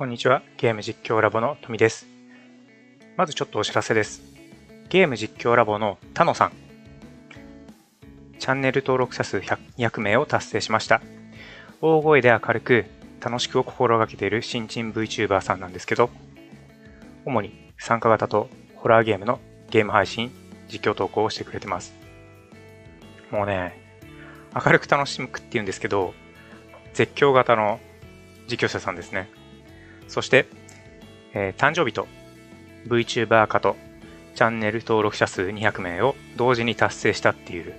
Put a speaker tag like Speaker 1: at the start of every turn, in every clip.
Speaker 1: こんにちは。ゲーム実況ラボの富です。まずちょっとお知らせです。ゲーム実況ラボの田野さん。チャンネル登録者数200名を達成しました。大声で明るく楽しくを心がけている新人 VTuber さんなんですけど、主に参加型とホラーゲームのゲーム配信、実況投稿をしてくれてます。もうね、明るく楽しむって言うんですけど、絶叫型の実況者さんですね。そして、えー、誕生日と VTuber 化とチャンネル登録者数200名を同時に達成したっていう、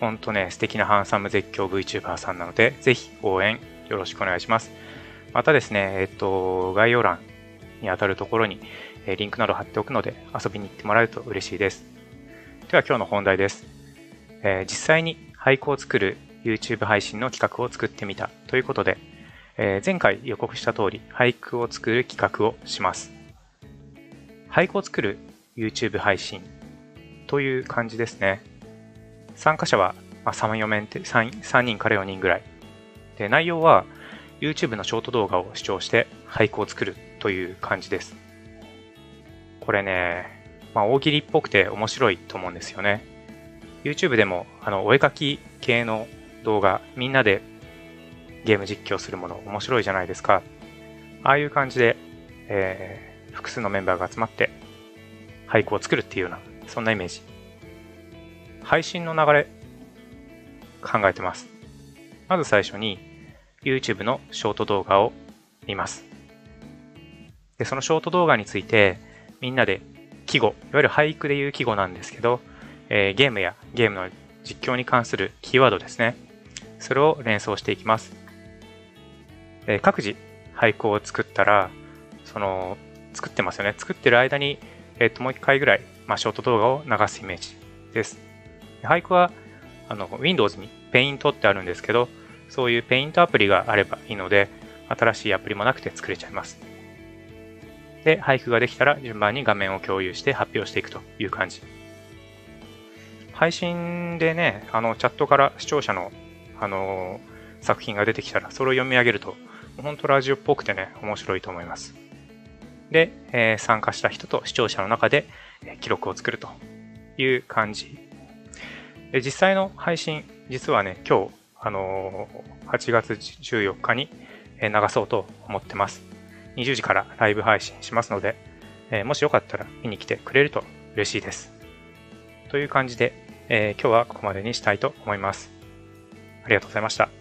Speaker 1: ほんとね、素敵なハンサム絶叫 VTuber さんなので、ぜひ応援よろしくお願いします。またですね、えっと、概要欄にあたるところに、えリンクなど貼っておくので遊びに行ってもらえると嬉しいです。では今日の本題です。えー、実際に俳句を作る YouTube 配信の企画を作ってみたということで、えー、前回予告した通り俳句を作る企画をします。俳句を作る YouTube 配信という感じですね。参加者は、まあ、3, 4面 3, 3人から4人ぐらい。で内容は YouTube のショート動画を視聴して俳句を作るという感じです。これね、まあ、大喜利っぽくて面白いと思うんですよね。YouTube でもあのお絵描き系の動画、みんなでゲーム実況するもの面白いじゃないですか。ああいう感じで、えー、複数のメンバーが集まって俳句を作るっていうような、そんなイメージ。配信の流れ、考えてます。まず最初に YouTube のショート動画を見ます。で、そのショート動画についてみんなで季語、いわゆる俳句でいう季語なんですけど、えー、ゲームやゲームの実況に関するキーワードですね。それを連想していきます。えー、各自俳句を作ったら、その、作ってますよね。作ってる間に、えっ、と、もう一回ぐらい、まあ、ショート動画を流すイメージです。俳句は、あの、Windows に Paint ってあるんですけど、そういう Paint アプリがあればいいので、新しいアプリもなくて作れちゃいます。で、俳句ができたら順番に画面を共有して発表していくという感じ。配信でね、あの、チャットから視聴者の、あの作品が出てきたら、それを読み上げると、本当ラジオっぽくてね、面白いと思います。で、えー、参加した人と視聴者の中で、記録を作るという感じ。で実際の配信、実はね、今日、あのー、8月14日に流そうと思ってます。20時からライブ配信しますので、えー、もしよかったら見に来てくれると嬉しいです。という感じで、えー、今日はここまでにしたいと思います。ありがとうございました。